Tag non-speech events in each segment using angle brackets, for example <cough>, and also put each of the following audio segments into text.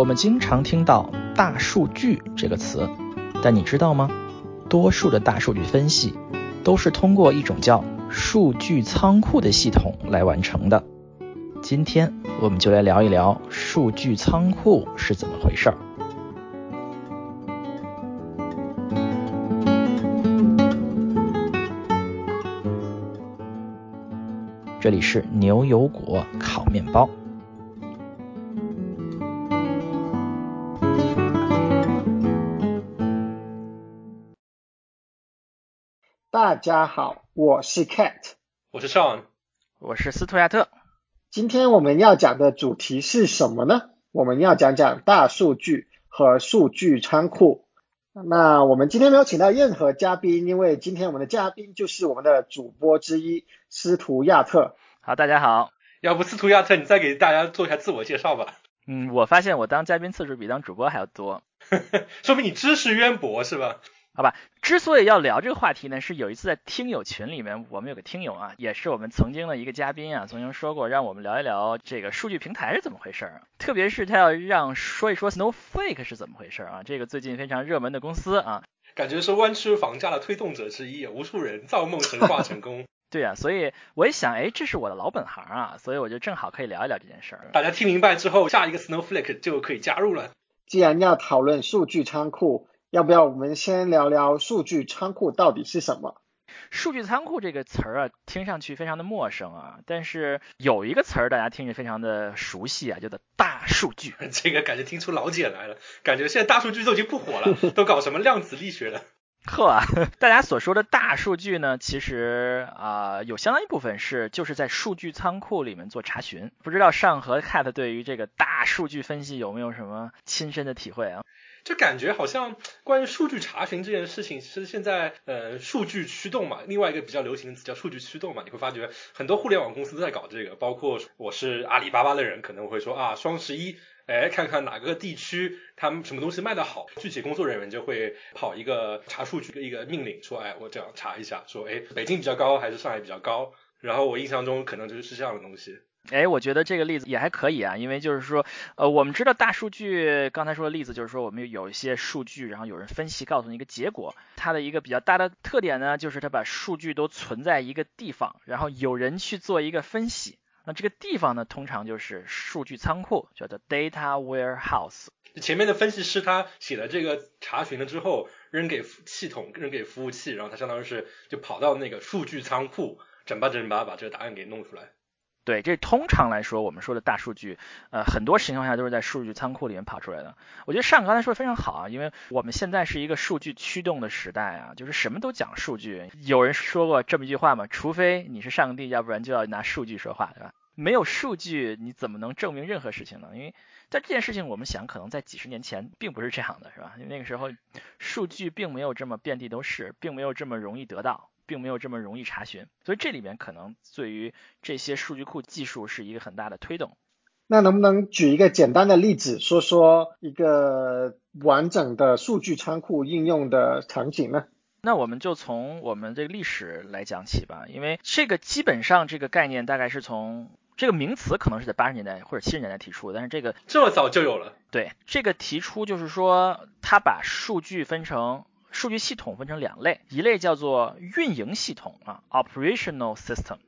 我们经常听到“大数据”这个词，但你知道吗？多数的大数据分析都是通过一种叫数据仓库的系统来完成的。今天我们就来聊一聊数据仓库是怎么回事儿。这里是牛油果烤面包。家好，我是 Cat，我是 Sean，我是斯图亚特。今天我们要讲的主题是什么呢？我们要讲讲大数据和数据仓库。那我们今天没有请到任何嘉宾，因为今天我们的嘉宾就是我们的主播之一斯图亚特。好，大家好。要不斯图亚特，你再给大家做一下自我介绍吧。嗯，我发现我当嘉宾次数比当主播还要多，<laughs> 说明你知识渊博是吧？好吧，之所以要聊这个话题呢，是有一次在听友群里面，我们有个听友啊，也是我们曾经的一个嘉宾啊，曾经说过让我们聊一聊这个数据平台是怎么回事儿，特别是他要让说一说 Snowflake 是怎么回事儿啊，这个最近非常热门的公司啊，感觉是湾区房价的推动者之一，无数人造梦神话成功。<laughs> 对啊，所以我一想，哎，这是我的老本行啊，所以我就正好可以聊一聊这件事儿。大家听明白之后，下一个 Snowflake 就可以加入了。既然要讨论数据仓库。要不要我们先聊聊数据仓库到底是什么？数据仓库这个词儿啊，听上去非常的陌生啊，但是有一个词儿大家听着非常的熟悉啊，叫做大数据。<laughs> 这个感觉听出老茧来了，感觉现在大数据都已经不火了，都搞什么量子力学了。<laughs> 呵，大家所说的大数据呢，其实啊，有相当一部分是就是在数据仓库里面做查询。不知道上和 Cat 对于这个大数据分析有没有什么亲身的体会啊？就感觉好像关于数据查询这件事情，其实现在呃数据驱动嘛，另外一个比较流行的词叫数据驱动嘛，你会发觉很多互联网公司都在搞这个，包括我是阿里巴巴的人可能会说啊双十一，哎看看哪个地区他们什么东西卖的好，具体工作人员就会跑一个查数据的一个命令，说哎我这样查一下，说哎北京比较高还是上海比较高，然后我印象中可能就是这样的东西。哎，我觉得这个例子也还可以啊，因为就是说，呃，我们知道大数据，刚才说的例子就是说，我们有一些数据，然后有人分析告诉你一个结果，它的一个比较大的特点呢，就是它把数据都存在一个地方，然后有人去做一个分析，那这个地方呢，通常就是数据仓库，叫做 data warehouse。前面的分析师他写了这个查询了之后，扔给系统，扔给服务器，然后他相当于是就跑到那个数据仓库，整吧整吧把这个答案给弄出来。对，这通常来说，我们说的大数据，呃，很多情况下都是在数据仓库里面跑出来的。我觉得上刚才说的非常好啊，因为我们现在是一个数据驱动的时代啊，就是什么都讲数据。有人说过这么一句话嘛，除非你是上帝，要不然就要拿数据说话，对吧？没有数据，你怎么能证明任何事情呢？因为在这件事情，我们想可能在几十年前并不是这样的，是吧？因为那个时候数据并没有这么遍地都是，并没有这么容易得到。并没有这么容易查询，所以这里面可能对于这些数据库技术是一个很大的推动。那能不能举一个简单的例子，说说一个完整的数据仓库应用的场景呢？那我们就从我们这个历史来讲起吧，因为这个基本上这个概念大概是从这个名词可能是在八十年代或者七十年代提出，但是这个这么早就有了。对，这个提出就是说，它把数据分成。数据系统分成两类，一类叫做运营系统啊，operational system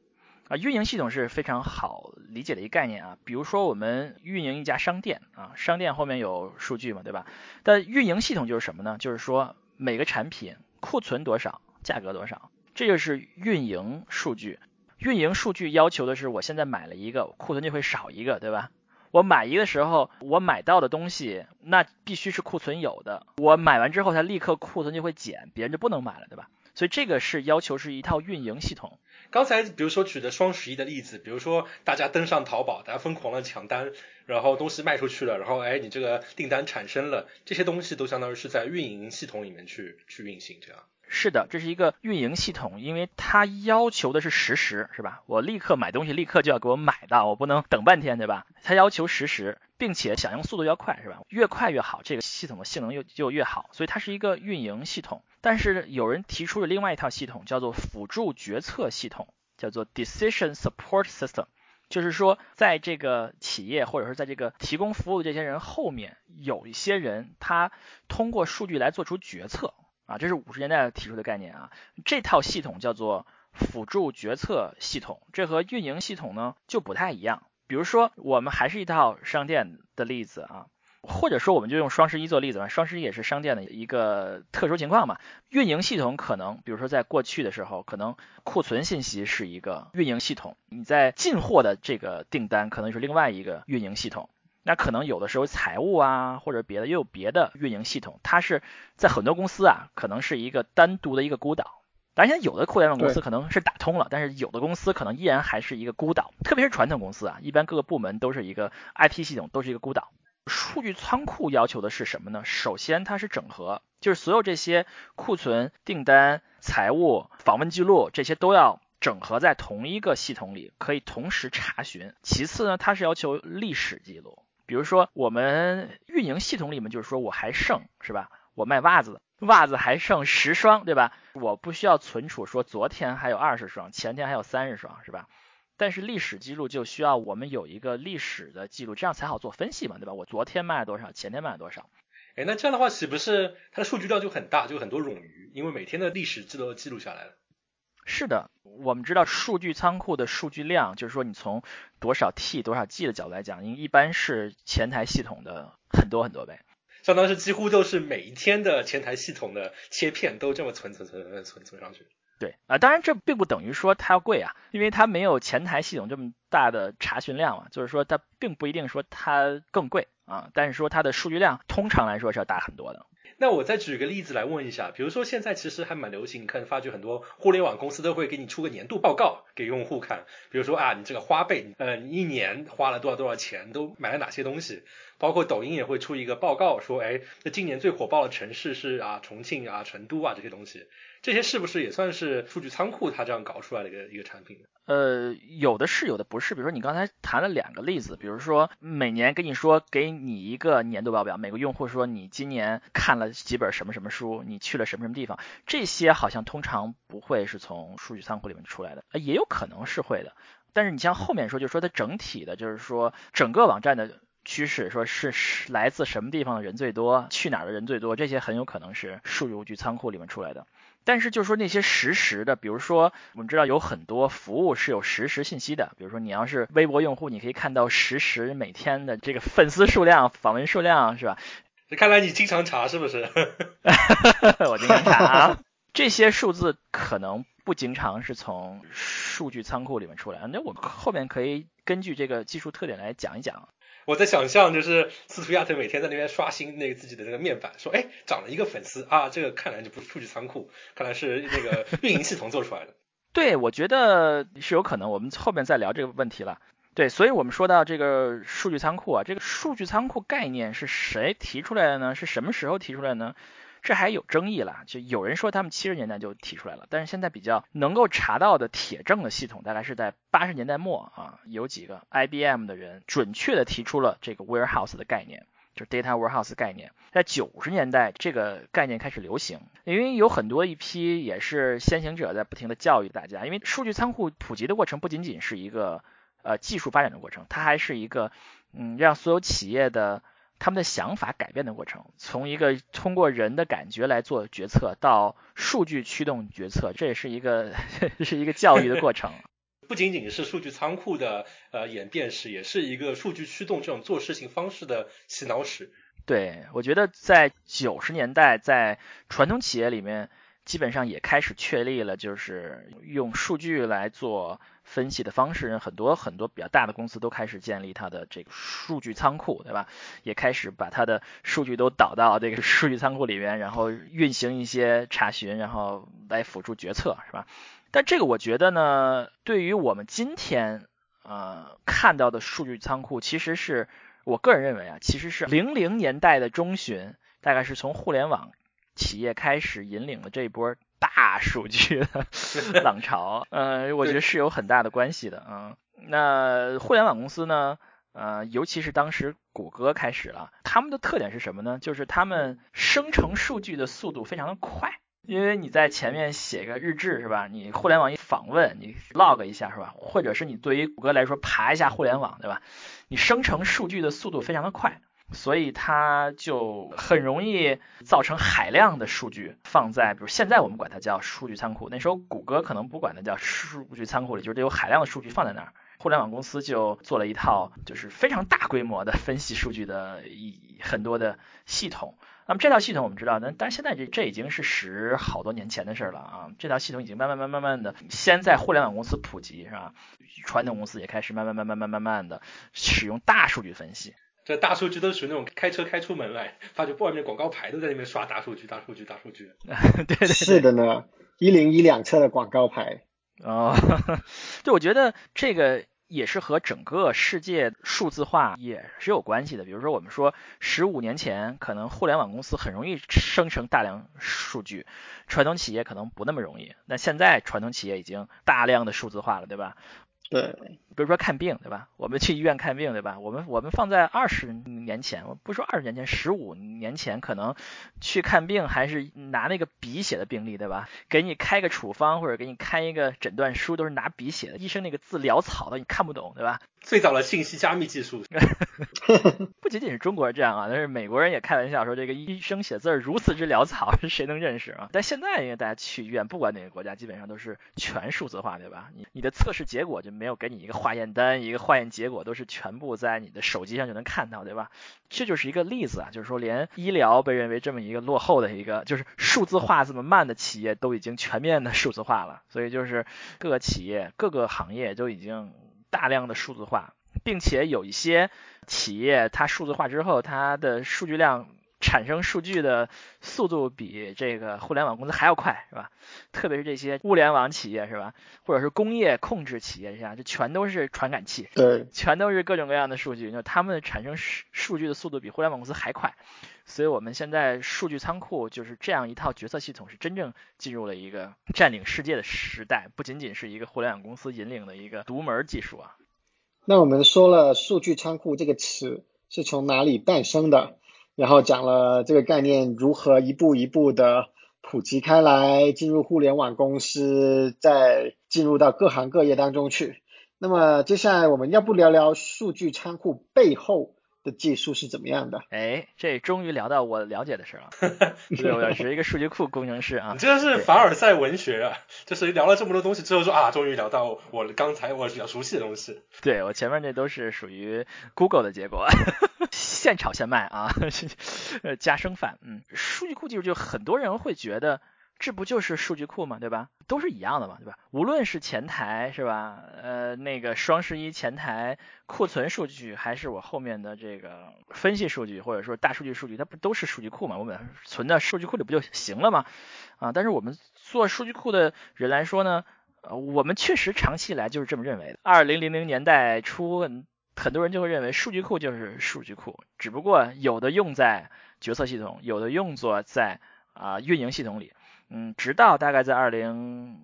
啊，运营系统是非常好理解的一个概念啊。比如说我们运营一家商店啊，商店后面有数据嘛，对吧？但运营系统就是什么呢？就是说每个产品库存多少，价格多少，这就是运营数据。运营数据要求的是我现在买了一个，库存就会少一个，对吧？我买一个时候，我买到的东西那必须是库存有的。我买完之后，它立刻库存就会减，别人就不能买了，对吧？所以这个是要求是一套运营系统。刚才比如说举的双十一的例子，比如说大家登上淘宝，大家疯狂的抢单，然后东西卖出去了，然后哎，你这个订单产生了，这些东西都相当于是在运营系统里面去去运行，这样。是的，这是一个运营系统，因为它要求的是实时，是吧？我立刻买东西，立刻就要给我买到，我不能等半天，对吧？它要求实时，并且响应速度要快，是吧？越快越好，这个系统的性能又就越好，所以它是一个运营系统。但是有人提出了另外一套系统，叫做辅助决策系统，叫做 Decision Support System。就是说，在这个企业或者是在这个提供服务的这些人后面，有一些人他通过数据来做出决策啊，这是五十年代提出的概念啊。这套系统叫做辅助决策系统，这和运营系统呢就不太一样。比如说，我们还是一套商店的例子啊。或者说，我们就用双十一做例子吧。双十一也是商店的一个特殊情况嘛。运营系统可能，比如说在过去的时候，可能库存信息是一个运营系统，你在进货的这个订单可能是另外一个运营系统。那可能有的时候财务啊或者别的又有别的运营系统，它是在很多公司啊可能是一个单独的一个孤岛。当然，有的互联网公司可能是打通了，但是有的公司可能依然还是一个孤岛。特别是传统公司啊，一般各个部门都是一个 IT 系统，都是一个孤岛。数据仓库要求的是什么呢？首先，它是整合，就是所有这些库存、订单、财务、访问记录这些都要整合在同一个系统里，可以同时查询。其次呢，它是要求历史记录，比如说我们运营系统里面就是说我还剩是吧？我卖袜子，袜子还剩十双，对吧？我不需要存储说昨天还有二十双，前天还有三十双，是吧？但是历史记录就需要我们有一个历史的记录，这样才好做分析嘛，对吧？我昨天卖了多少，前天卖了多少？哎，那这样的话岂不是它的数据量就很大，就很多冗余？因为每天的历史记录都记录下来了。是的，我们知道数据仓库的数据量，就是说你从多少 T 多少 G 的角度来讲，一般是前台系统的很多很多倍，相当是几乎都是每一天的前台系统的切片都这么存存存存存存上去。对啊，当然这并不等于说它要贵啊，因为它没有前台系统这么大的查询量嘛，就是说它并不一定说它更贵啊，但是说它的数据量通常来说是要大很多的。那我再举个例子来问一下，比如说现在其实还蛮流行，你看发觉很多互联网公司都会给你出个年度报告给用户看，比如说啊，你这个花呗，呃，你一年花了多少多少钱，都买了哪些东西。包括抖音也会出一个报告，说，哎，那今年最火爆的城市是啊，重庆啊，成都啊这些东西，这些是不是也算是数据仓库它这样搞出来的一个一个产品？呃，有的是，有的不是。比如说你刚才谈了两个例子，比如说每年跟你说给你一个年度报表，每个用户说你今年看了几本什么什么书，你去了什么什么地方，这些好像通常不会是从数据仓库里面出来的，也有可能是会的。但是你像后面说，就是说它整体的，就是说整个网站的。趋势说是来自什么地方的人最多，去哪儿的人最多，这些很有可能是数据仓库里面出来的。但是就是说那些实时的，比如说我们知道有很多服务是有实时信息的，比如说你要是微博用户，你可以看到实时每天的这个粉丝数量、访问数量，是吧？<laughs> 看来你经常查是不是？<laughs> 我经常查，这些数字可能不经常是从数据仓库里面出来。那我后面可以根据这个技术特点来讲一讲。我在想象，就是斯图亚特每天在那边刷新那个自己的那个面板，说，哎，涨了一个粉丝啊，这个看来就不是数据仓库，看来是那个运营系统做出来的。<laughs> 对，我觉得是有可能，我们后面再聊这个问题了。对，所以我们说到这个数据仓库啊，这个数据仓库概念是谁提出来的呢？是什么时候提出来呢？这还有争议了，就有人说他们七十年代就提出来了，但是现在比较能够查到的铁证的系统，大概是在八十年代末啊，有几个 IBM 的人准确的提出了这个 warehouse 的概念，就是 data warehouse 概念。在九十年代，这个概念开始流行，因为有很多一批也是先行者在不停的教育大家，因为数据仓库普及的过程不仅仅是一个呃技术发展的过程，它还是一个嗯让所有企业的。他们的想法改变的过程，从一个通过人的感觉来做决策，到数据驱动决策，这也是一个 <laughs> 是一个教育的过程。<laughs> 不仅仅是数据仓库的呃演变史，也是一个数据驱动这种做事情方式的洗脑史。对，我觉得在九十年代，在传统企业里面，基本上也开始确立了，就是用数据来做。分析的方式，很多很多比较大的公司都开始建立它的这个数据仓库，对吧？也开始把它的数据都导到这个数据仓库里面，然后运行一些查询，然后来辅助决策，是吧？但这个我觉得呢，对于我们今天呃看到的数据仓库，其实是我个人认为啊，其实是零零年代的中旬，大概是从互联网企业开始引领了这一波。大数据的 <laughs> 浪潮，呃，我觉得是有很大的关系的，嗯，那互联网公司呢，呃，尤其是当时谷歌开始了，他们的特点是什么呢？就是他们生成数据的速度非常的快，因为你在前面写个日志是吧？你互联网一访问，你 log 一下是吧？或者是你对于谷歌来说爬一下互联网对吧？你生成数据的速度非常的快。所以它就很容易造成海量的数据放在，比如现在我们管它叫数据仓库，那时候谷歌可能不管它叫数据仓库里，就是得有海量的数据放在那儿。互联网公司就做了一套就是非常大规模的分析数据的一很多的系统。那么这套系统我们知道，但但是现在这这已经是十好多年前的事了啊。这套系统已经慢慢慢慢慢的先在互联网公司普及是吧？传统公司也开始慢慢慢慢慢慢慢的使用大数据分析。这大数据都属于那种开车开出门来，发觉外面广告牌都在那边刷大数据，大数据，大数据。<laughs> 对对是的呢，一零一两车的广告牌。哦，<laughs> 对，我觉得这个也是和整个世界数字化也是有关系的。比如说，我们说十五年前，可能互联网公司很容易生成大量数据，传统企业可能不那么容易。那现在传统企业已经大量的数字化了，对吧？对，比如说看病，对吧？我们去医院看病，对吧？我们我们放在二十年前，我不说二十年前，十五年前，可能去看病还是拿那个笔写的病历，对吧？给你开个处方或者给你开一个诊断书，都是拿笔写的，医生那个字潦草的，你看不懂，对吧？最早的信息加密技术，<laughs> 不仅仅是中国这样啊，但是美国人也开玩笑说，这个医生写字如此之潦草，<laughs> 谁能认识啊？但现在因为大家去医院，不管哪个国家，基本上都是全数字化，对吧？你你的测试结果就没有给你一个化验单，一个化验结果都是全部在你的手机上就能看到，对吧？这就是一个例子啊，就是说连医疗被认为这么一个落后的一个，就是数字化这么慢的企业，都已经全面的数字化了，所以就是各个企业、各个行业都已经。大量的数字化，并且有一些企业，它数字化之后，它的数据量产生数据的速度比这个互联网公司还要快，是吧？特别是这些物联网企业，是吧？或者是工业控制企业，这样就全都是传感器，对，<laughs> 全都是各种各样的数据，就他们产生数数据的速度比互联网公司还快。所以我们现在数据仓库就是这样一套决策系统，是真正进入了一个占领世界的时代，不仅仅是一个互联网公司引领的一个独门技术啊。那我们说了数据仓库这个词是从哪里诞生的，然后讲了这个概念如何一步一步的普及开来，进入互联网公司，再进入到各行各业当中去。那么接下来我们要不聊聊数据仓库背后？的技术是怎么样的？哎，这终于聊到我了解的事了。<laughs> 对，我是一个数据库工程师啊。你这是凡尔赛文学啊！就是聊了这么多东西之后说啊，终于聊到我刚才我比较熟悉的东西。对我前面这都是属于 Google 的结果，<laughs> 现炒现卖啊，<laughs> 加生饭。嗯，数据库技术就很多人会觉得。这不就是数据库嘛，对吧？都是一样的嘛，对吧？无论是前台是吧？呃，那个双十一前台库存数据，还是我后面的这个分析数据，或者说大数据数据，它不都是数据库嘛？我们存到数据库里不就行了吗？啊，但是我们做数据库的人来说呢，呃，我们确实长期以来就是这么认为的。二零零零年代初，很多人就会认为数据库就是数据库，只不过有的用在决策系统，有的用作在啊运营系统里。嗯，直到大概在二零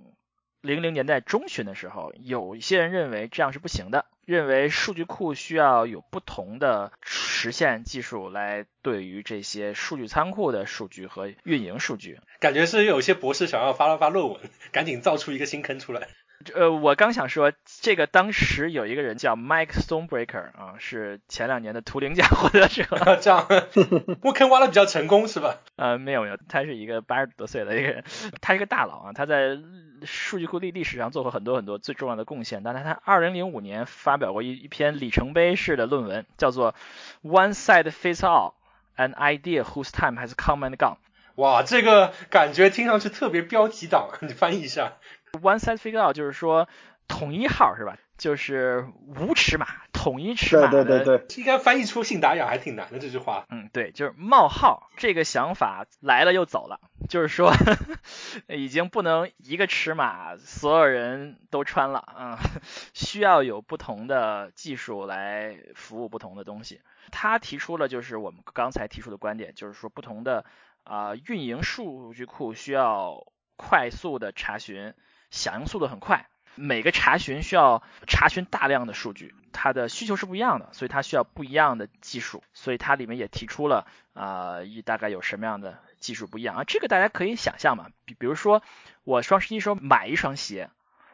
零零年代中旬的时候，有一些人认为这样是不行的，认为数据库需要有不同的实现技术来对于这些数据仓库的数据和运营数据。感觉是有些博士想要发了发论文，赶紧造出一个新坑出来。呃，我刚想说，这个当时有一个人叫 Mike Stonebreaker 啊，是前两年的图灵奖获得者。<laughs> 这样，<laughs> 我坑挖的比较成功是吧？呃，没有没有，他是一个八十多岁的一个人，他是一个大佬啊，他在数据库历历史上做过很多很多最重要的贡献。但他他二零零五年发表过一一篇里程碑式的论文，叫做 One Side Fits All：An Idea Whose Time Has Come and Gone。哇，这个感觉听上去特别标题党，你翻译一下。One size fits all 就是说统一号是吧？就是无尺码，统一尺码对对对对，应该翻译出信达雅还挺难的这句话。嗯，对，就是冒号这个想法来了又走了，就是说 <laughs> 已经不能一个尺码所有人都穿了啊，需要有不同的技术来服务不同的东西。他提出了就是我们刚才提出的观点，就是说不同的啊运营数据库需要快速的查询。响应速度很快，每个查询需要查询大量的数据，它的需求是不一样的，所以它需要不一样的技术。所以它里面也提出了啊，一大概有什么样的技术不一样啊？这个大家可以想象嘛，比比如说我双十一时候买一双鞋。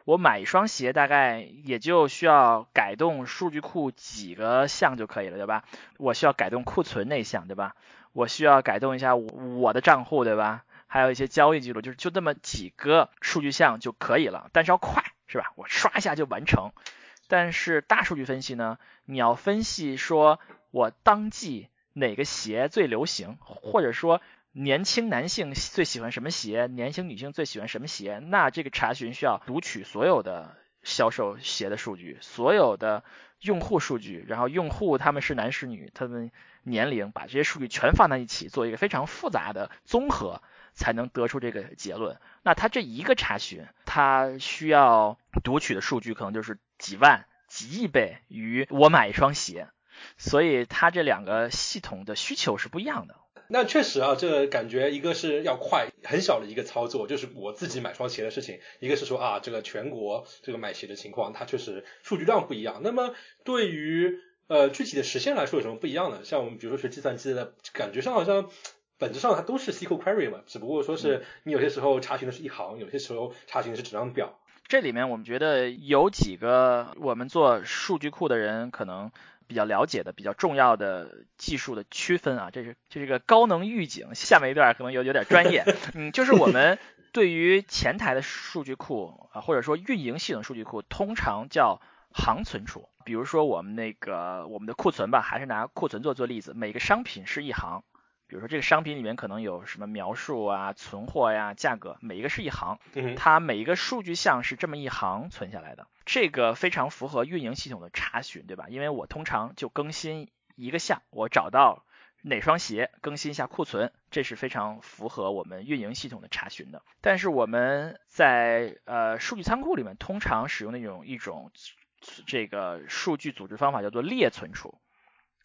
我买一双鞋，大概也就需要改动数据库几个项就可以了，对吧？我需要改动库存那项，对吧？我需要改动一下我的账户，对吧？还有一些交易记录，就是就这么几个数据项就可以了，但是要快，是吧？我刷一下就完成。但是大数据分析呢，你要分析说我当季哪个鞋最流行，或者说。年轻男性最喜欢什么鞋？年轻女性最喜欢什么鞋？那这个查询需要读取所有的销售鞋的数据，所有的用户数据，然后用户他们是男是女，他们年龄，把这些数据全放在一起，做一个非常复杂的综合，才能得出这个结论。那它这一个查询，它需要读取的数据可能就是几万、几亿倍于我买一双鞋，所以它这两个系统的需求是不一样的。那确实啊，这感觉一个是要快，很小的一个操作，就是我自己买双鞋的事情；一个是说啊，这个全国这个买鞋的情况，它确实数据量不一样。那么对于呃具体的实现来说有什么不一样呢？像我们比如说学计算机的，感觉上好像本质上它都是 SQL query 嘛，只不过说是你有些时候查询的是一行，有些时候查询的是整张表。这里面我们觉得有几个我们做数据库的人可能。比较了解的、比较重要的技术的区分啊，这是这是个高能预警。下面一段可能有有点专业，<laughs> 嗯，就是我们对于前台的数据库啊，或者说运营系统数据库，通常叫行存储。比如说我们那个我们的库存吧，还是拿库存做做例子，每个商品是一行。比如说这个商品里面可能有什么描述啊、存货呀、价格，每一个是一行，它每一个数据项是这么一行存下来的，这个非常符合运营系统的查询，对吧？因为我通常就更新一个项，我找到哪双鞋，更新一下库存，这是非常符合我们运营系统的查询的。但是我们在呃数据仓库里面通常使用那种一种这个数据组织方法叫做列存储。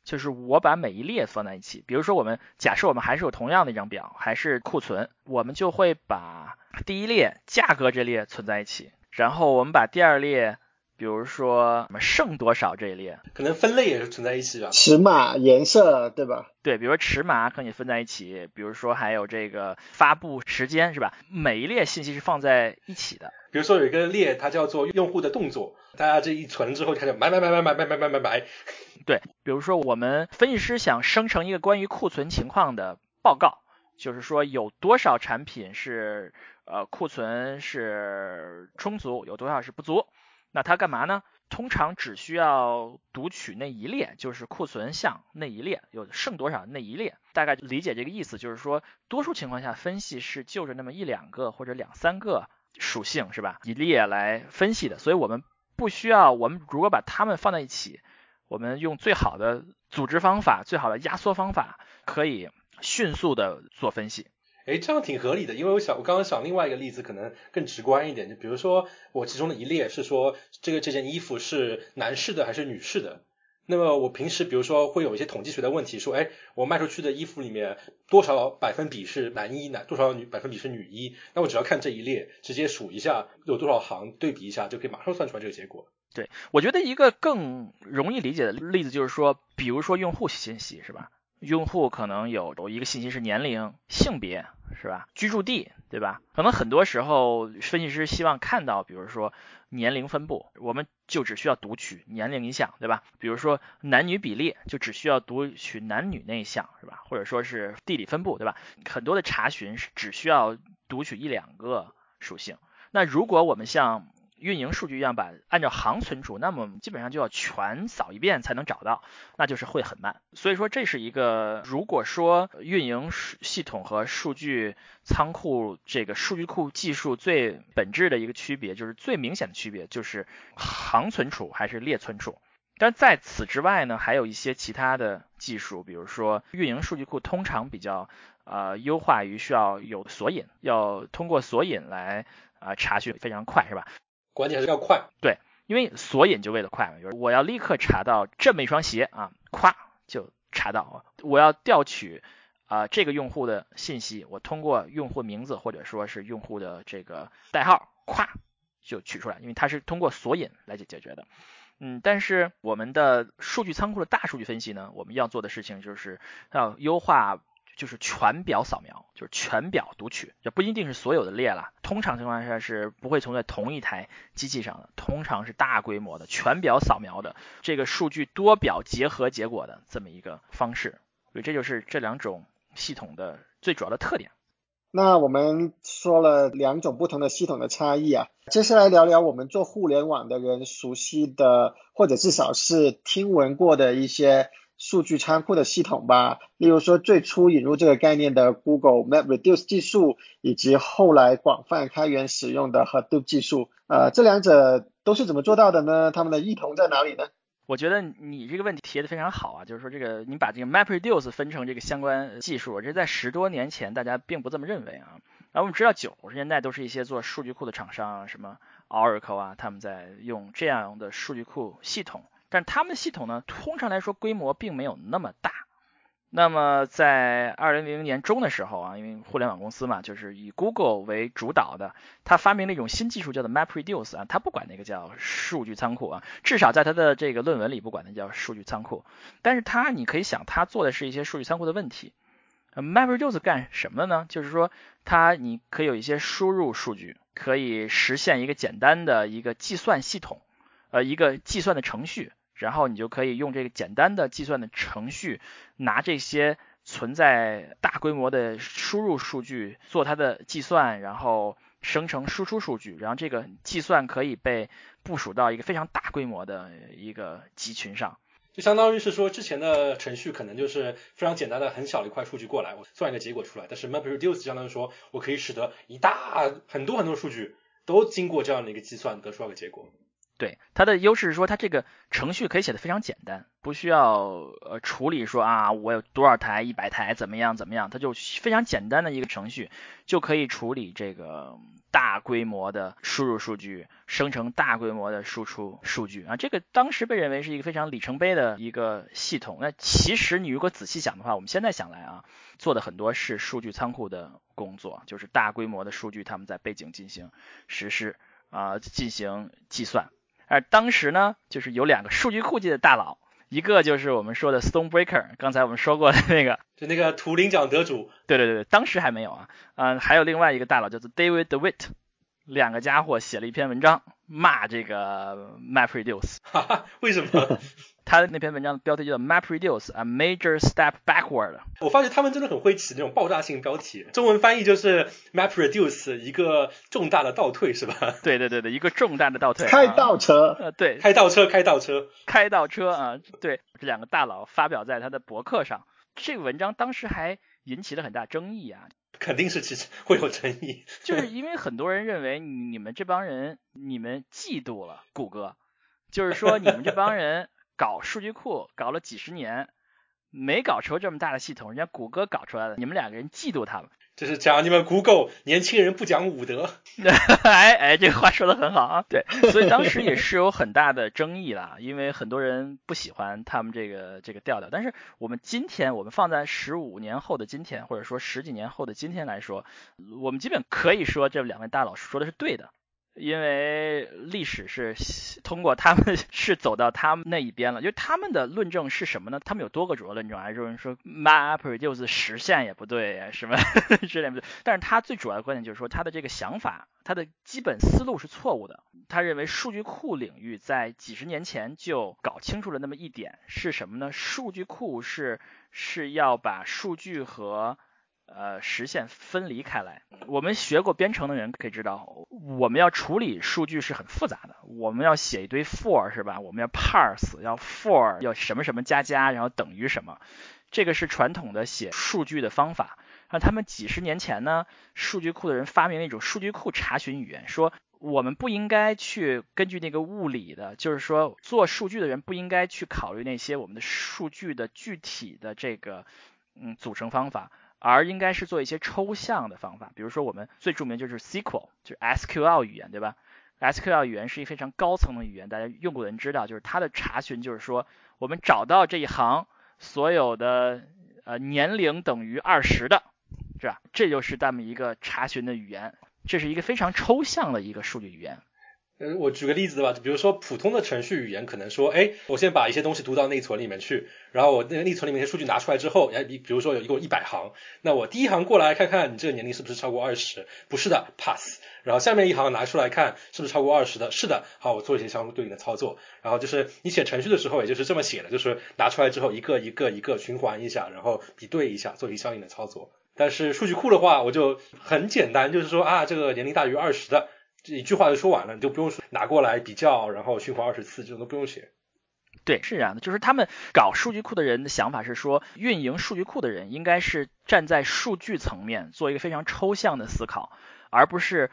就是我把每一列放在一起，比如说我们假设我们还是有同样的一张表，还是库存，我们就会把第一列价格这列存在一起，然后我们把第二列，比如说什么剩多少这一列，可能分类也是存在一起的，尺码、颜色，对吧？对，比如说尺码可以分在一起，比如说还有这个发布时间，是吧？每一列信息是放在一起的。比如说有一个列，它叫做用户的动作，大家这一存之后，开始买买买买买买买买买买。<laughs> 对，比如说我们分析师想生成一个关于库存情况的报告，就是说有多少产品是呃库存是充足，有多少是不足，那它干嘛呢？通常只需要读取那一列，就是库存项那一列，有剩多少那一列，大概理解这个意思，就是说多数情况下分析是就着那么一两个或者两三个属性是吧，一列来分析的，所以我们不需要，我们如果把它们放在一起。我们用最好的组织方法、最好的压缩方法，可以迅速的做分析。哎，这样挺合理的，因为我想，我刚刚想另外一个例子，可能更直观一点，就比如说我其中的一列是说，这个这件衣服是男士的还是女士的。那么我平时比如说会有一些统计学的问题，说，哎，我卖出去的衣服里面多少百分比是男一，男多少女百分比是女一？那我只要看这一列，直接数一下有多少行，对比一下，就可以马上算出来这个结果。对，我觉得一个更容易理解的例子就是说，比如说用户信息是吧？用户可能有有一个信息是年龄、性别是吧？居住地对吧？可能很多时候分析师希望看到，比如说年龄分布，我们就只需要读取年龄一项对吧？比如说男女比例，就只需要读取男女那一项是吧？或者说是地理分布对吧？很多的查询是只需要读取一两个属性。那如果我们像运营数据样板按照行存储，那么基本上就要全扫一遍才能找到，那就是会很慢。所以说这是一个，如果说运营系统和数据仓库这个数据库技术最本质的一个区别，就是最明显的区别就是行存储还是列存储。但在此之外呢，还有一些其他的技术，比如说运营数据库通常比较呃优化于需要有索引，要通过索引来啊查询非常快，是吧？关键是要快，对，因为索引就为了快嘛，就是我要立刻查到这么一双鞋啊，咵就查到。我要调取啊这个用户的信息，我通过用户名字或者说是用户的这个代号，咵就取出来，因为它是通过索引来解解决的。嗯，但是我们的数据仓库的大数据分析呢，我们要做的事情就是要优化。就是全表扫描，就是全表读取，这不一定是所有的列了。通常情况下是不会存在同一台机器上的，通常是大规模的全表扫描的这个数据多表结合结果的这么一个方式。所以这就是这两种系统的最主要的特点。那我们说了两种不同的系统的差异啊，接下来聊聊我们做互联网的人熟悉的，或者至少是听闻过的一些。数据仓库的系统吧，例如说最初引入这个概念的 Google MapReduce 技术，以及后来广泛开源使用的 Hadoop 技术，呃，这两者都是怎么做到的呢？它们的异同在哪里呢？我觉得你这个问题提的非常好啊，就是说这个你把这个 MapReduce 分成这个相关技术，这在十多年前大家并不这么认为啊。然后我们知道九十年代都是一些做数据库的厂商，什么 Oracle 啊，他们在用这样的数据库系统。但他们的系统呢，通常来说规模并没有那么大。那么在二零零零年中的时候啊，因为互联网公司嘛，就是以 Google 为主导的，他发明了一种新技术，叫做 MapReduce 啊，他不管那个叫数据仓库啊，至少在他的这个论文里不管它叫数据仓库。但是他你可以想，他做的是一些数据仓库的问题。MapReduce 干什么呢？就是说，它你可以有一些输入数据，可以实现一个简单的一个计算系统，呃，一个计算的程序。然后你就可以用这个简单的计算的程序，拿这些存在大规模的输入数据做它的计算，然后生成输出数据，然后这个计算可以被部署到一个非常大规模的一个集群上，就相当于是说之前的程序可能就是非常简单的很小的一块数据过来，我算一个结果出来，但是 MapReduce 相当于说我可以使得一大很多很多数据都经过这样的一个计算得出来个结果。对它的优势是说，它这个程序可以写的非常简单，不需要呃处理说啊我有多少台一百台怎么样怎么样，它就非常简单的一个程序就可以处理这个大规模的输入数据，生成大规模的输出数据啊，这个当时被认为是一个非常里程碑的一个系统。那其实你如果仔细想的话，我们现在想来啊，做的很多是数据仓库的工作，就是大规模的数据他们在背景进行实施啊，进行计算。而当时呢，就是有两个数据库界的大佬，一个就是我们说的 Stonebreaker，刚才我们说过的那个，就那个图灵奖得主。对对对对，当时还没有啊，嗯，还有另外一个大佬叫做 David DeWitt，两个家伙写了一篇文章骂这个 MapReduce。哈哈，为什么？他的那篇文章的标题叫 MapReduce a major step backward。我发觉他们真的很会起那种爆炸性标题，中文翻译就是 MapReduce 一个重大的倒退，是吧？对对对对，一个重大的倒退。开倒车。呃，对，开倒车，开倒车，开倒车啊！对，这两个大佬发表在他的博客上，这个文章当时还引起了很大争议啊。肯定是其实会有争议，就是因为很多人认为你们这帮人，你们嫉妒了谷歌，就是说你们这帮人。搞数据库搞了几十年，没搞出这么大的系统，人家谷歌搞出来了，你们两个人嫉妒他们，这是讲你们 Google 年轻人不讲武德。<laughs> 哎哎，这个话说的很好啊，对，所以当时也是有很大的争议啦，因为很多人不喜欢他们这个这个调调。但是我们今天，我们放在十五年后的今天，或者说十几年后的今天来说，我们基本可以说这两位大佬说的是对的。因为历史是通过他们 <laughs> 是走到他们那一边了，就他们的论证是什么呢？他们有多个主要论证，还是说 MapReduce 实现也不对呀，什么 <laughs> 之类不对。但是他最主要的观点就是说，他的这个想法，他的基本思路是错误的。他认为数据库领域在几十年前就搞清楚了那么一点是什么呢？数据库是是要把数据和呃，实现分离开来。我们学过编程的人可以知道，我们要处理数据是很复杂的。我们要写一堆 for 是吧？我们要 parse，要 for 要什么什么加加，然后等于什么。这个是传统的写数据的方法。那他们几十年前呢，数据库的人发明了一种数据库查询语言，说我们不应该去根据那个物理的，就是说做数据的人不应该去考虑那些我们的数据的具体的这个嗯组成方法。而应该是做一些抽象的方法，比如说我们最著名就是 SQL，就是 SQL 语言，对吧？SQL 语言是一非常高层的语言，大家用过的人知道，就是它的查询就是说，我们找到这一行所有的呃年龄等于二十的，是吧？这就是他们一个查询的语言，这是一个非常抽象的一个数据语言。呃，我举个例子吧，就比如说普通的程序语言可能说，哎，我先把一些东西读到内存里面去，然后我那个内存里面的数据拿出来之后，哎，比比如说有一共一百行，那我第一行过来看看你这个年龄是不是超过二十，不是的，pass。然后下面一行拿出来看是不是超过二十的，是的，好，我做一些相对应的操作。然后就是你写程序的时候，也就是这么写的，就是拿出来之后一个一个一个循环一下，然后比对一下，做一些相应的操作。但是数据库的话，我就很简单，就是说啊，这个年龄大于二十的。这一句话就说完了，你就不用说拿过来比较，然后循环二十次，这种都不用写。对，是这样的，就是他们搞数据库的人的想法是说，运营数据库的人应该是站在数据层面做一个非常抽象的思考，而不是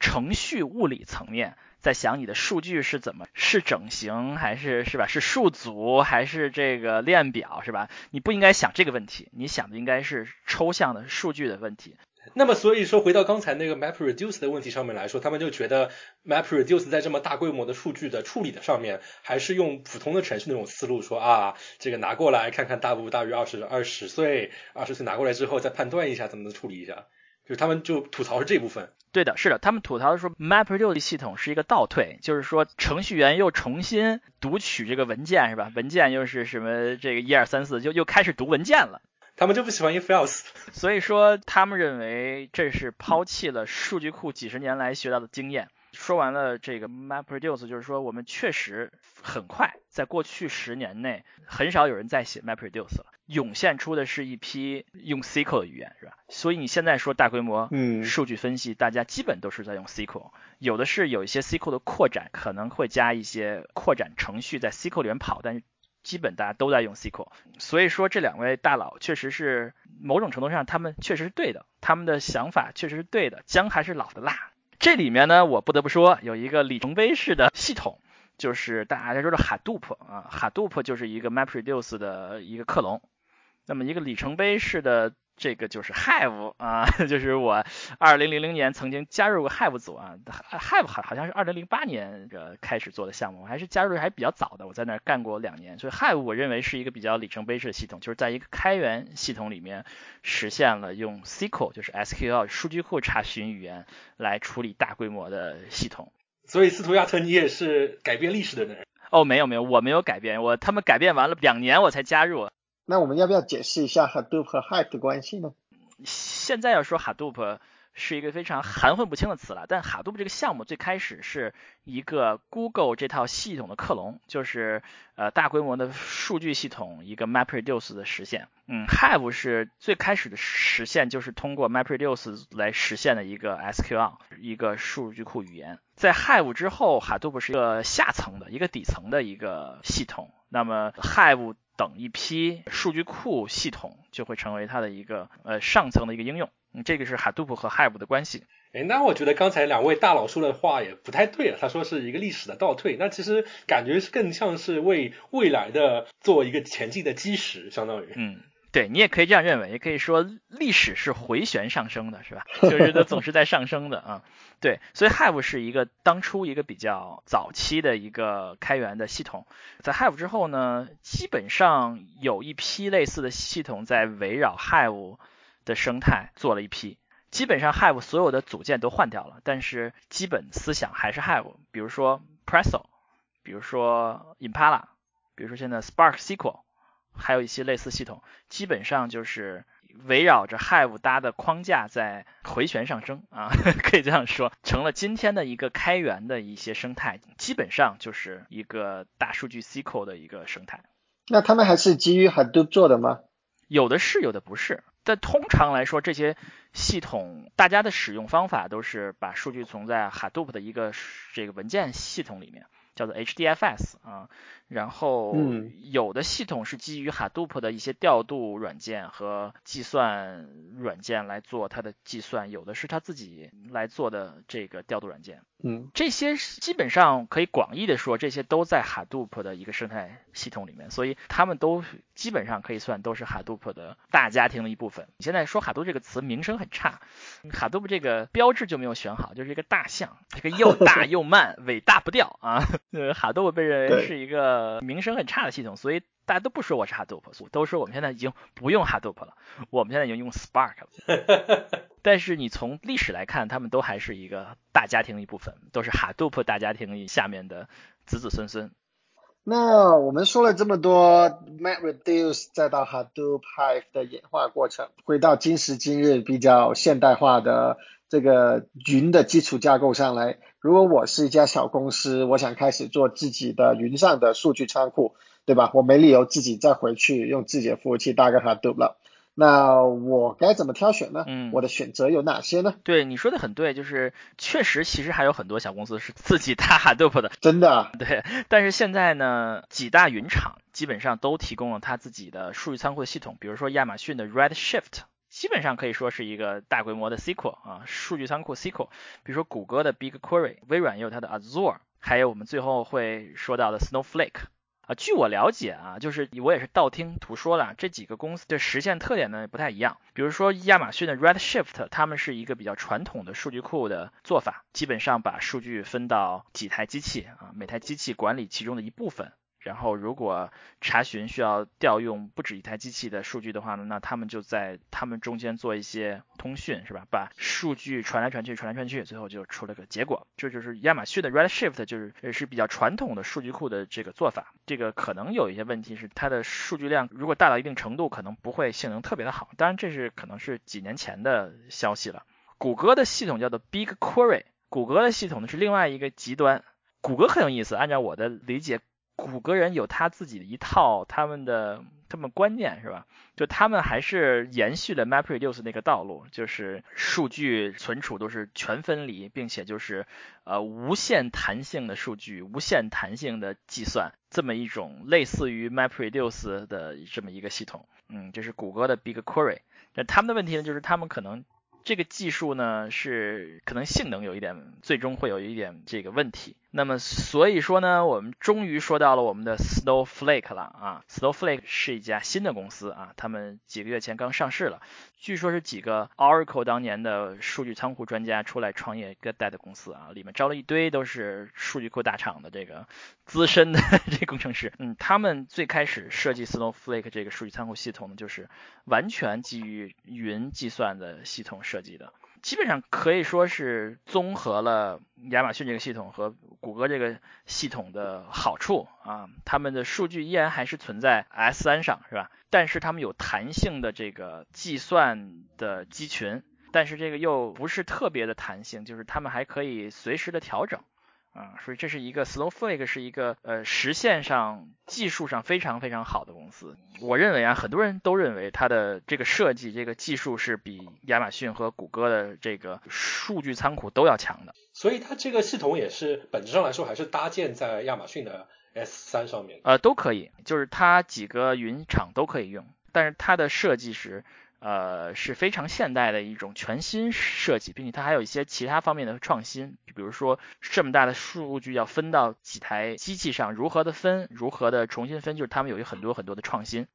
程序物理层面在想你的数据是怎么是整形还是是吧？是数组还是这个链表是吧？你不应该想这个问题，你想的应该是抽象的数据的问题。那么所以说，回到刚才那个 MapReduce 的问题上面来说，他们就觉得 MapReduce 在这么大规模的数据的处理的上面，还是用普通的程序那种思路，说啊，这个拿过来看看大不大于二十二十岁，二十岁拿过来之后再判断一下怎么处理一下，就他们就吐槽是这部分。对的，是的，他们吐槽说 MapReduce 系统是一个倒退，就是说程序员又重新读取这个文件是吧？文件又是什么这个一二三四，就又开始读文件了。他们就不喜欢 if else，<laughs> 所以说他们认为这是抛弃了数据库几十年来学到的经验。说完了这个 MapReduce，就是说我们确实很快，在过去十年内，很少有人在写 MapReduce 了，涌现出的是一批用 SQL 的语言，是吧？所以你现在说大规模数据分析，大家基本都是在用 SQL，有的是有一些 SQL 的扩展，可能会加一些扩展程序在 SQL 里面跑，但是。基本大家都在用 SQL，所以说这两位大佬确实是某种程度上他们确实是对的，他们的想法确实是对的，姜还是老的辣。这里面呢，我不得不说有一个里程碑式的系统，就是大家说的 Hadoop 啊，Hadoop 就是一个 MapReduce 的一个克隆，那么一个里程碑式的。这个就是 Hive 啊，<laughs> 就是我二零零零年曾经加入过 Hive 组啊，Hive 好好像是二零零八年这开始做的项目，我还是加入的还比较早的，我在那儿干过两年，所以 Hive 我认为是一个比较里程碑式的系统，就是在一个开源系统里面实现了用 SQL 就是 SQL 数据库查询语言来处理大规模的系统。所以斯图亚特，你也是改变历史的人？哦，没有没有，我没有改变，我他们改变完了两年我才加入。那我们要不要解释一下 Hadoop 和 Hive 的关系呢？现在要说 Hadoop 是一个非常含混不清的词了，但 Hadoop 这个项目最开始是一个 Google 这套系统的克隆，就是呃大规模的数据系统一个 MapReduce 的实现。嗯，Hive 是最开始的实现，就是通过 MapReduce 来实现的一个 SQL 一个数据库语言。在 Hive 之后，Hadoop 是一个下层的一个底层的一个系统。那么 Hive 等一批数据库系统就会成为它的一个呃上层的一个应用，这个是 Hadoop 和 Hive 的关系。哎，那我觉得刚才两位大佬说的话也不太对啊。他说是一个历史的倒退，那其实感觉更像是为未来的做一个前进的基石，相当于。嗯。对你也可以这样认为，也可以说历史是回旋上升的，是吧？就是它总是在上升的啊。对，所以 Hive 是一个当初一个比较早期的一个开源的系统，在 Hive 之后呢，基本上有一批类似的系统在围绕 Hive 的生态做了一批。基本上 Hive 所有的组件都换掉了，但是基本思想还是 Hive。比如说 Presto，比如说 Impala，比如说现在 Spark SQL。还有一些类似系统，基本上就是围绕着 Hive 搭的框架在回旋上升啊，<laughs> 可以这样说，成了今天的一个开源的一些生态，基本上就是一个大数据 SQL 的一个生态。那他们还是基于 Hadoop 做的吗？有的是，有的不是。但通常来说，这些系统大家的使用方法都是把数据存在 Hadoop 的一个这个文件系统里面。叫做 HDFS 啊，然后有的系统是基于 Hadoop 的一些调度软件和计算软件来做它的计算，有的是它自己来做的这个调度软件。嗯，这些基本上可以广义的说，这些都在 Hadoop 的一个生态系统里面，所以他们都基本上可以算都是 Hadoop 的大家庭的一部分。你现在说 Hadoop 这个词名声很差，Hadoop 这个标志就没有选好，就是一个大象，这个又大又慢，尾大不掉啊。呃，Hadoop 被认为是一个名声很差的系统，所以大家都不说我是 Hadoop，都说我们现在已经不用 Hadoop 了，我们现在已经用 Spark 了。<laughs> 但是你从历史来看，他们都还是一个大家庭的一部分，都是 Hadoop 大家庭下面的子子孙孙。那我们说了这么多 MapReduce 再到 Hadoop Hive 的演化过程，回到今时今日比较现代化的这个云的基础架构上来。如果我是一家小公司，我想开始做自己的云上的数据仓库，对吧？我没理由自己再回去用自己的服务器搭个 Hadoop 了。那我该怎么挑选呢？嗯我的选择有哪些呢？对你说的很对，就是确实其实还有很多小公司是自己搭 Hadoop 的，真的啊，对。但是现在呢，几大云厂基本上都提供了它自己的数据仓库系统，比如说亚马逊的 Redshift。基本上可以说是一个大规模的 SQL 啊，数据仓库 SQL。比如说谷歌的 BigQuery，微软也有它的 Azure，还有我们最后会说到的 Snowflake。啊，据我了解啊，就是我也是道听途说的，这几个公司的实现特点呢不太一样。比如说亚马逊的 Redshift，他们是一个比较传统的数据库的做法，基本上把数据分到几台机器啊，每台机器管理其中的一部分。然后，如果查询需要调用不止一台机器的数据的话呢，那他们就在他们中间做一些通讯，是吧？把数据传来传去，传来传去，最后就出了个结果。这就是亚马逊的 Redshift，就是是比较传统的数据库的这个做法。这个可能有一些问题是它的数据量如果大到一定程度，可能不会性能特别的好。当然，这是可能是几年前的消息了。谷歌的系统叫做 BigQuery，谷歌的系统呢是另外一个极端。谷歌很有意思，按照我的理解。谷歌人有他自己的一套他们的他们观念是吧？就他们还是延续了 MapReduce 那个道路，就是数据存储都是全分离，并且就是呃无限弹性的数据，无限弹性的计算，这么一种类似于 MapReduce 的这么一个系统。嗯，这是谷歌的 BigQuery。那他们的问题呢，就是他们可能。这个技术呢是可能性能有一点，最终会有一点这个问题。那么所以说呢，我们终于说到了我们的 Snowflake 了啊。Snowflake 是一家新的公司啊，他们几个月前刚上市了，据说是几个 Oracle 当年的数据仓库专家出来创业个带的公司啊，里面招了一堆都是数据库大厂的这个资深的 <laughs> 这工程师。嗯，他们最开始设计 Snowflake 这个数据仓库系统呢，就是完全基于云计算的系统设计的。基本上可以说是综合了亚马逊这个系统和谷歌这个系统的好处啊，他们的数据依然还是存在 S3 上，是吧？但是他们有弹性的这个计算的机群，但是这个又不是特别的弹性，就是他们还可以随时的调整。啊，所以这是一个 Snowflake 是一个呃实现上技术上非常非常好的公司。我认为啊，很多人都认为它的这个设计这个技术是比亚马逊和谷歌的这个数据仓库都要强的。所以它这个系统也是本质上来说还是搭建在亚马逊的 S 三上面。呃，都可以，就是它几个云厂都可以用，但是它的设计是。呃，是非常现代的一种全新设计，并且它还有一些其他方面的创新，比如说这么大的数据要分到几台机器上，如何的分，如何的重新分，就是他们有很多很多的创新，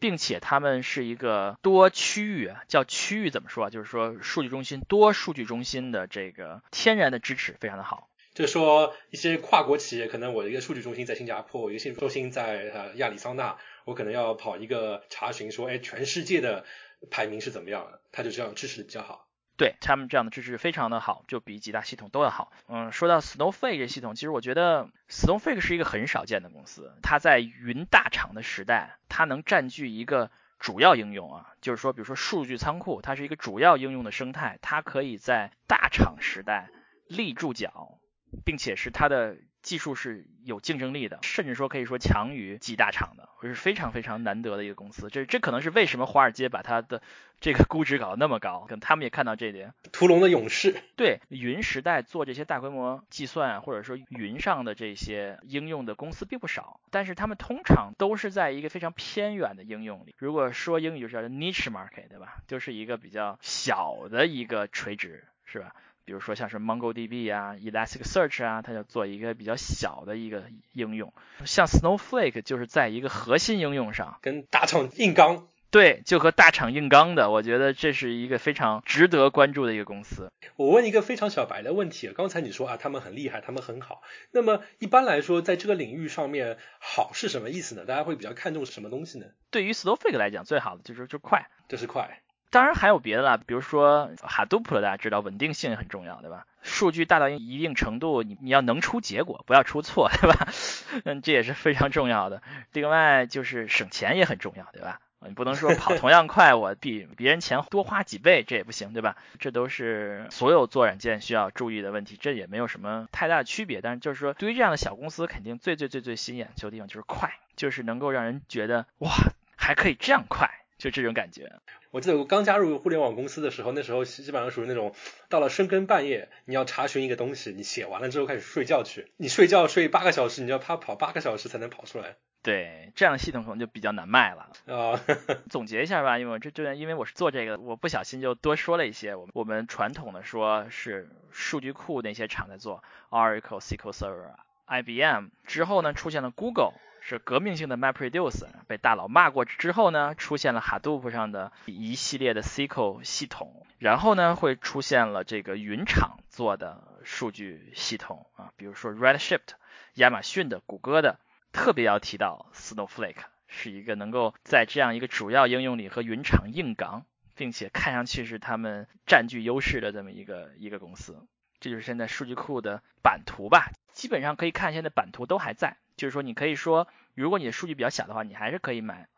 并且他们是一个多区域，叫区域怎么说啊？就是说数据中心多数据中心的这个天然的支持非常的好。就是说一些跨国企业，可能我的一个数据中心在新加坡，我一个数据中心在呃亚利桑那，我可能要跑一个查询，说哎，全世界的。排名是怎么样的？它就这样支持的比较好。对他们这样的支持非常的好，就比几大系统都要好。嗯，说到 Snowflake 这系统，其实我觉得 Snowflake 是一个很少见的公司。它在云大厂的时代，它能占据一个主要应用啊，就是说，比如说数据仓库，它是一个主要应用的生态，它可以在大厂时代立住脚，并且是它的。技术是有竞争力的，甚至说可以说强于几大厂的，这是非常非常难得的一个公司。这这可能是为什么华尔街把它的这个估值搞得那么高，可能他们也看到这点。屠龙的勇士，对云时代做这些大规模计算或者说云上的这些应用的公司并不少，但是他们通常都是在一个非常偏远的应用里。如果说英语就叫 niche market，对吧？就是一个比较小的一个垂直，是吧？比如说像是 MongoDB 啊、Elasticsearch 啊，它就做一个比较小的一个应用。像 Snowflake 就是在一个核心应用上跟大厂硬刚。对，就和大厂硬刚的，我觉得这是一个非常值得关注的一个公司。我问一个非常小白的问题，刚才你说啊，他们很厉害，他们很好。那么一般来说，在这个领域上面，好是什么意思呢？大家会比较看重什么东西呢？对于 Snowflake 来讲，最好的就是就快，就是快。当然还有别的啦，比如说 Hadoop，大家知道稳定性很重要，对吧？数据大到一定程度，你你要能出结果，不要出错，对吧？<laughs> 嗯，这也是非常重要的。另外就是省钱也很重要，对吧？你不能说跑同样快，我比别人钱多花几倍，这也不行，对吧？这都是所有做软件需要注意的问题，这也没有什么太大的区别。但是就是说，对于这样的小公司，肯定最最最最吸引眼球的地方就是快，就是能够让人觉得哇，还可以这样快，就这种感觉。我记得我刚加入互联网公司的时候，那时候基本上属于那种到了深更半夜，你要查询一个东西，你写完了之后开始睡觉去，你睡觉睡八个小时，你就要趴跑八个小时才能跑出来。对，这样的系统可能就比较难卖了啊。<laughs> 总结一下吧，因为我这这因为我是做这个，我不小心就多说了一些。我们我们传统的说是数据库那些厂在做，Oracle、SQL Server、IBM 之后呢，出现了 Google，是革命性的 MapReduce，被大佬骂过之后呢，出现了 Hadoop 上的一系列的 SQL 系统，然后呢会出现了这个云厂做的数据系统啊，比如说 Redshift，亚马逊的、谷歌的。特别要提到 Snowflake 是一个能够在这样一个主要应用里和云厂硬刚，并且看上去是他们占据优势的这么一个一个公司。这就是现在数据库的版图吧，基本上可以看现在版图都还在。就是说，你可以说，如果你的数据比较小的话，你还是可以买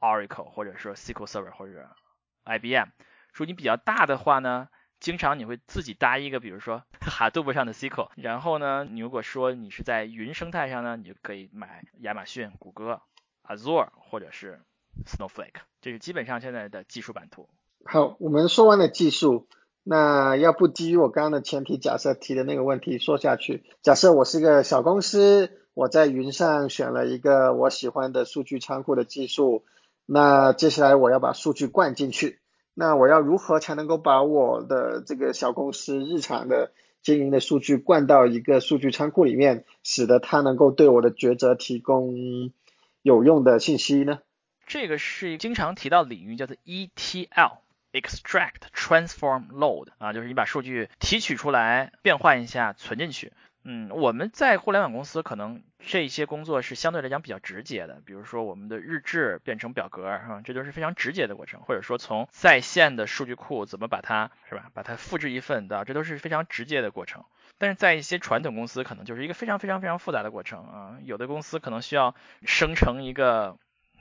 Oracle 或者说 SQL Server 或者 IBM。如果你比较大的话呢？经常你会自己搭一个，比如说 <laughs> Hadoop 上的 SQL，然后呢，你如果说你是在云生态上呢，你就可以买亚马逊、谷歌、Azure 或者是 Snowflake，这是基本上现在的技术版图。好，我们说完了技术，那要不基于我刚刚的前提假设提的那个问题说下去，假设我是一个小公司，我在云上选了一个我喜欢的数据仓库的技术，那接下来我要把数据灌进去。那我要如何才能够把我的这个小公司日常的经营的数据灌到一个数据仓库里面，使得它能够对我的抉择提供有用的信息呢？这个是经常提到领域，叫做 ETL（Extract, Transform, Load） 啊，就是你把数据提取出来，变换一下，存进去。嗯，我们在互联网公司可能这些工作是相对来讲比较直接的，比如说我们的日志变成表格，啊，这都是非常直接的过程，或者说从在线的数据库怎么把它是吧，把它复制一份的，这都是非常直接的过程。但是在一些传统公司，可能就是一个非常非常非常复杂的过程啊，有的公司可能需要生成一个。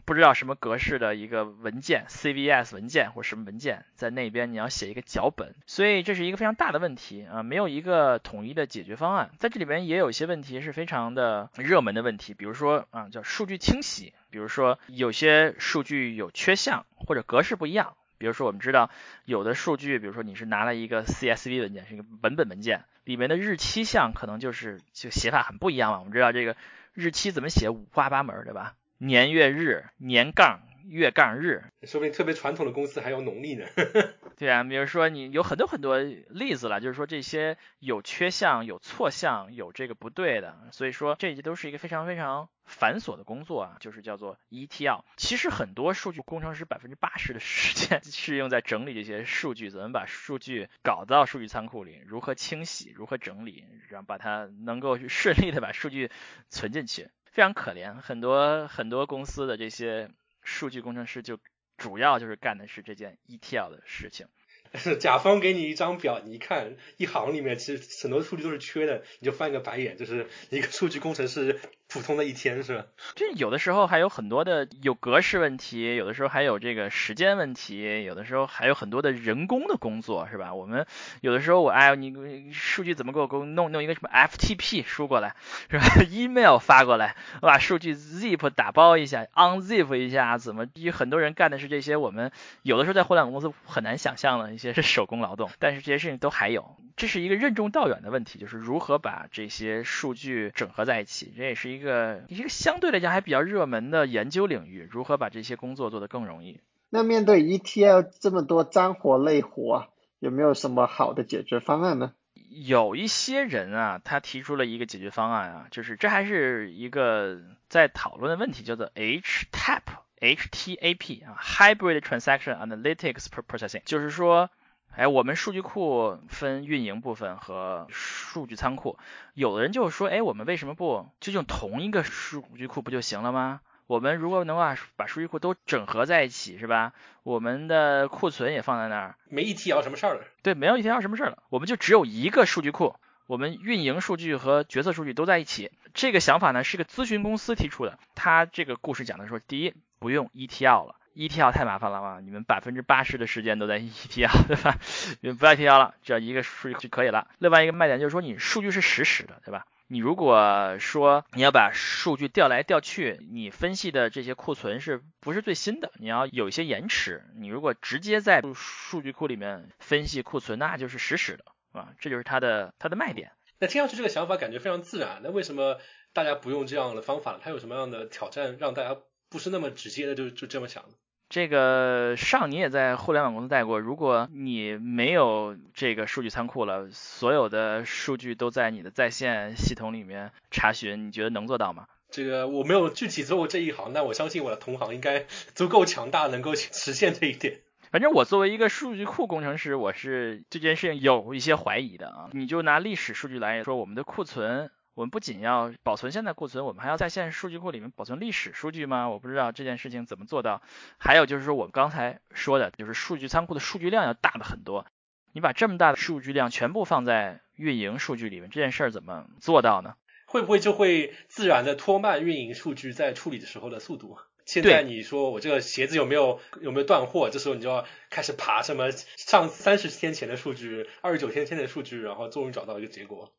不知道什么格式的一个文件，CVS 文件或什么文件，在那边你要写一个脚本，所以这是一个非常大的问题啊，没有一个统一的解决方案。在这里边也有一些问题是非常的热门的问题，比如说啊叫数据清洗，比如说有些数据有缺项或者格式不一样，比如说我们知道有的数据，比如说你是拿了一个 CSV 文件，是一个文本文件，里面的日期项可能就是就写法很不一样嘛。我们知道这个日期怎么写五花八门，对吧？年月日，年杠月杠日，说不定特别传统的公司还有农历呢。<laughs> 对啊，比如说你有很多很多例子了，就是说这些有缺项、有错项、有这个不对的，所以说这些都是一个非常非常繁琐的工作啊，就是叫做 ETL。其实很多数据工程师百分之八十的时间 <laughs> 是用在整理这些数据，怎么把数据搞到数据仓库里，如何清洗，如何整理，然后把它能够顺利的把数据存进去。非常可怜，很多很多公司的这些数据工程师就主要就是干的是这件 ETL 的事情。是甲方给你一张表，你一看一行里面其实很多数据都是缺的，你就翻个白眼，就是一个数据工程师普通的一天是吧？这有的时候还有很多的有格式问题，有的时候还有这个时间问题，有的时候还有很多的人工的工作是吧？我们有的时候我哎你数据怎么给我给我弄弄一个什么 FTP 输过来是吧？<laughs> email 发过来，我把数据 zip 打包一下，unzip 一下，怎么？有很多人干的是这些，我们有的时候在互联网公司很难想象的一些。是手工劳动，但是这些事情都还有，这是一个任重道远的问题，就是如何把这些数据整合在一起，这也是一个一个相对来讲还比较热门的研究领域，如何把这些工作做得更容易。那面对 ETL 这么多脏活累活，有没有什么好的解决方案呢？有一些人啊，他提出了一个解决方案啊，就是这还是一个在讨论的问题，叫做 HTAP HTAP 啊，Hybrid Transaction Analytics Processing，就是说，哎，我们数据库分运营部分和数据仓库。有的人就说，哎，我们为什么不就用同一个数据库不就行了吗？我们如果能把把数据库都整合在一起，是吧？我们的库存也放在那儿，没 ETL 什么事儿了。对，没有 ETL 什么事儿了，我们就只有一个数据库。我们运营数据和决策数据都在一起，这个想法呢是个咨询公司提出的。他这个故事讲的说，第一不用 ETL 了，ETL 太麻烦了嘛，你们百分之八十的时间都在 ETL，对吧？你们不要 ETL 了，只要一个数据就可以了。另外一个卖点就是说，你数据是实时的，对吧？你如果说你要把数据调来调去，你分析的这些库存是不是最新的？你要有一些延迟。你如果直接在数据库里面分析库存，那就是实时的。啊，这就是它的它的卖点。那听上去这个想法感觉非常自然。那为什么大家不用这样的方法？它有什么样的挑战，让大家不是那么直接的就就这么想呢？这个上你也在互联网公司待过，如果你没有这个数据仓库了，所有的数据都在你的在线系统里面查询，你觉得能做到吗？这个我没有具体做过这一行，但我相信我的同行应该足够强大，能够实现这一点。反正我作为一个数据库工程师，我是这件事情有一些怀疑的啊。你就拿历史数据来说，我们的库存，我们不仅要保存现在库存，我们还要在线数据库里面保存历史数据吗？我不知道这件事情怎么做到。还有就是说，我们刚才说的，就是数据仓库的数据量要大的很多。你把这么大的数据量全部放在运营数据里面，这件事儿怎么做到呢？会不会就会自然的拖慢运营数据在处理的时候的速度？现在你说我这个鞋子有没有有没有断货？这时候你就要开始爬什么上三十天前的数据、二十九天前的数据，然后终于找到一个结果。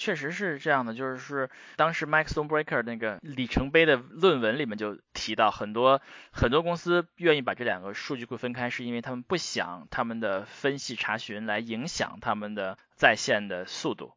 确实是这样的，就是当时 Mike Stonebreaker 那个里程碑的论文里面就提到，很多很多公司愿意把这两个数据库分开，是因为他们不想他们的分析查询来影响他们的在线的速度。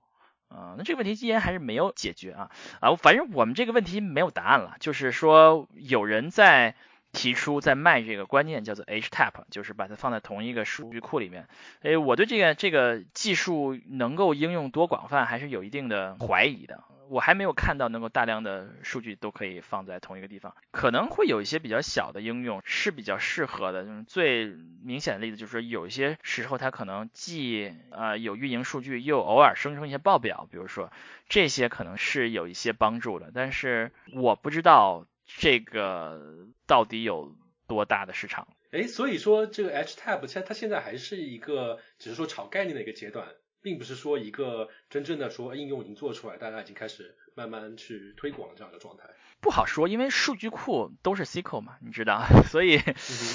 啊，那这个问题依然还是没有解决啊啊，反正我们这个问题没有答案了，就是说有人在提出在卖这个观念，叫做 HTAP，就是把它放在同一个数据库里面。哎，我对这个这个技术能够应用多广泛，还是有一定的怀疑的。我还没有看到能够大量的数据都可以放在同一个地方，可能会有一些比较小的应用是比较适合的。就是最明显的例子就是说，有一些时候它可能既呃有运营数据，又偶尔生成一些报表，比如说这些可能是有一些帮助的。但是我不知道这个到底有多大的市场。哎，所以说这个 HTAP 现它现在还是一个只是说炒概念的一个阶段。并不是说一个真正的说应用已经做出来，大家已经开始慢慢去推广这样的状态，不好说，因为数据库都是 SQL 嘛，你知道，<laughs> 所以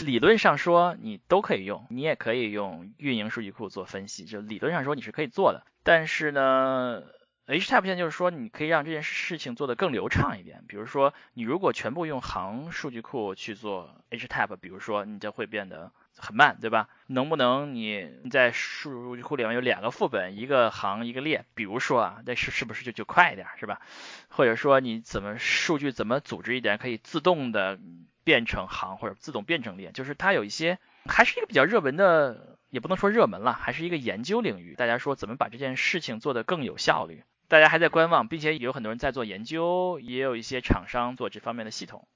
理论上说你都可以用，你也可以用运营数据库做分析，就理论上说你是可以做的，但是呢。HTAP 现在就是说，你可以让这件事情做得更流畅一点。比如说，你如果全部用行数据库去做 HTAP，比如说你就会变得很慢，对吧？能不能你在数据库里面有两个副本，一个行一个列？比如说啊，那是是不是就就快一点，是吧？或者说你怎么数据怎么组织一点，可以自动的变成行或者自动变成列？就是它有一些还是一个比较热门的，也不能说热门了，还是一个研究领域。大家说怎么把这件事情做得更有效率？大家还在观望，并且有很多人在做研究，也有一些厂商做这方面的系统。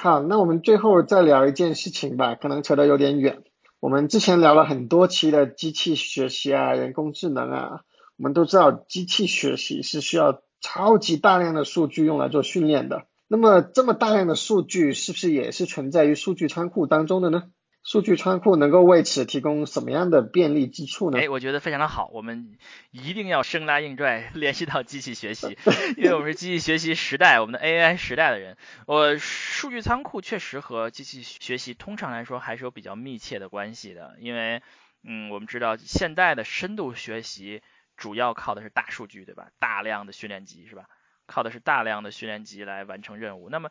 好，那我们最后再聊一件事情吧，可能扯得有点远。我们之前聊了很多期的机器学习啊，人工智能啊，我们都知道机器学习是需要超级大量的数据用来做训练的。那么这么大量的数据，是不是也是存在于数据仓库当中的呢？数据仓库能够为此提供什么样的便利之处呢？哎，我觉得非常的好，我们一定要生拉硬拽联系到机器学习，因为我们是机器学习时代，我们的 AI 时代的人。我数据仓库确实和机器学习通常来说还是有比较密切的关系的，因为嗯，我们知道现代的深度学习主要靠的是大数据，对吧？大量的训练集是吧？靠的是大量的训练集来完成任务。那么，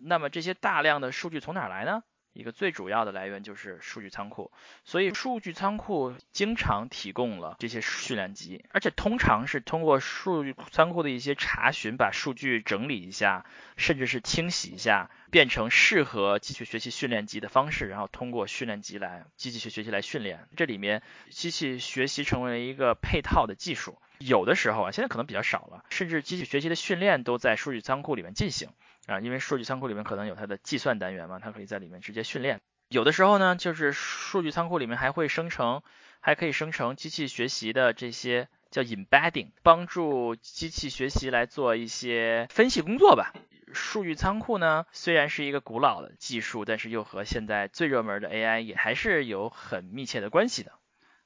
那么这些大量的数据从哪来呢？一个最主要的来源就是数据仓库，所以数据仓库经常提供了这些训练集，而且通常是通过数据仓库的一些查询，把数据整理一下，甚至是清洗一下，变成适合机器学习训练集的方式，然后通过训练集来机器学习来训练。这里面机器学习成为了一个配套的技术，有的时候啊，现在可能比较少了，甚至机器学习的训练都在数据仓库里面进行。啊，因为数据仓库里面可能有它的计算单元嘛，它可以在里面直接训练。有的时候呢，就是数据仓库里面还会生成，还可以生成机器学习的这些叫 embedding，帮助机器学习来做一些分析工作吧。数据仓库呢，虽然是一个古老的技术，但是又和现在最热门的 AI 也还是有很密切的关系的。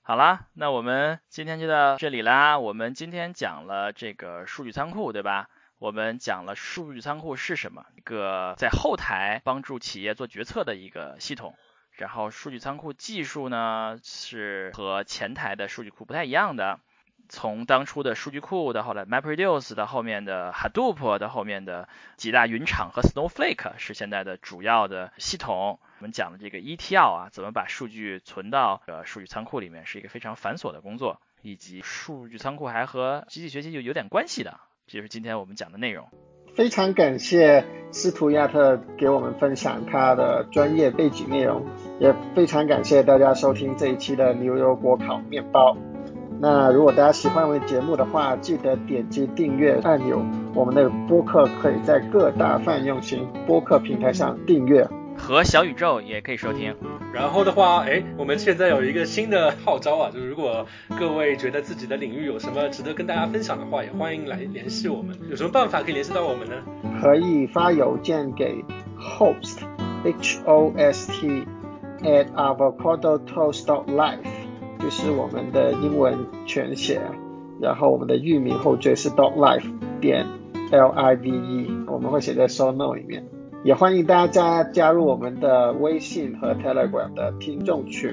好啦，那我们今天就到这里啦。我们今天讲了这个数据仓库，对吧？我们讲了数据仓库是什么，一个在后台帮助企业做决策的一个系统。然后数据仓库技术呢，是和前台的数据库不太一样的。从当初的数据库到后来 MapReduce，到后面的 Hadoop，到后面的几大云厂和 Snowflake 是现在的主要的系统。我们讲的这个 ETL 啊，怎么把数据存到呃数据仓库里面，是一个非常繁琐的工作，以及数据仓库还和机器学习就有点关系的，这就是今天我们讲的内容。非常感谢斯图亚特给我们分享他的专业背景内容，也非常感谢大家收听这一期的牛油果烤面包。那如果大家喜欢我们的节目的话，记得点击订阅按钮。我们的播客可以在各大泛用型播客平台上订阅，和小宇宙也可以收听。然后的话，哎，我们现在有一个新的号召啊，就是如果各位觉得自己的领域有什么值得跟大家分享的话，也欢迎来联系我们。有什么办法可以联系到我们呢？可以发邮件给 host h o s t at avocado toast dot life。就是我们的英文全写，然后我们的域名后缀是 dot life 点 l i v e，我们会写在 show note 里面。也欢迎大家加入我们的微信和 Telegram 的听众群，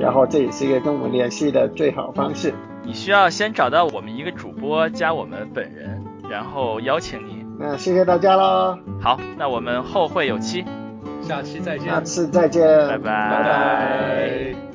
然后这也是一个跟我们联系的最好方式。你需要先找到我们一个主播加我们本人，然后邀请你。那谢谢大家喽。好，那我们后会有期，下期再见。下次再见，拜拜。拜拜。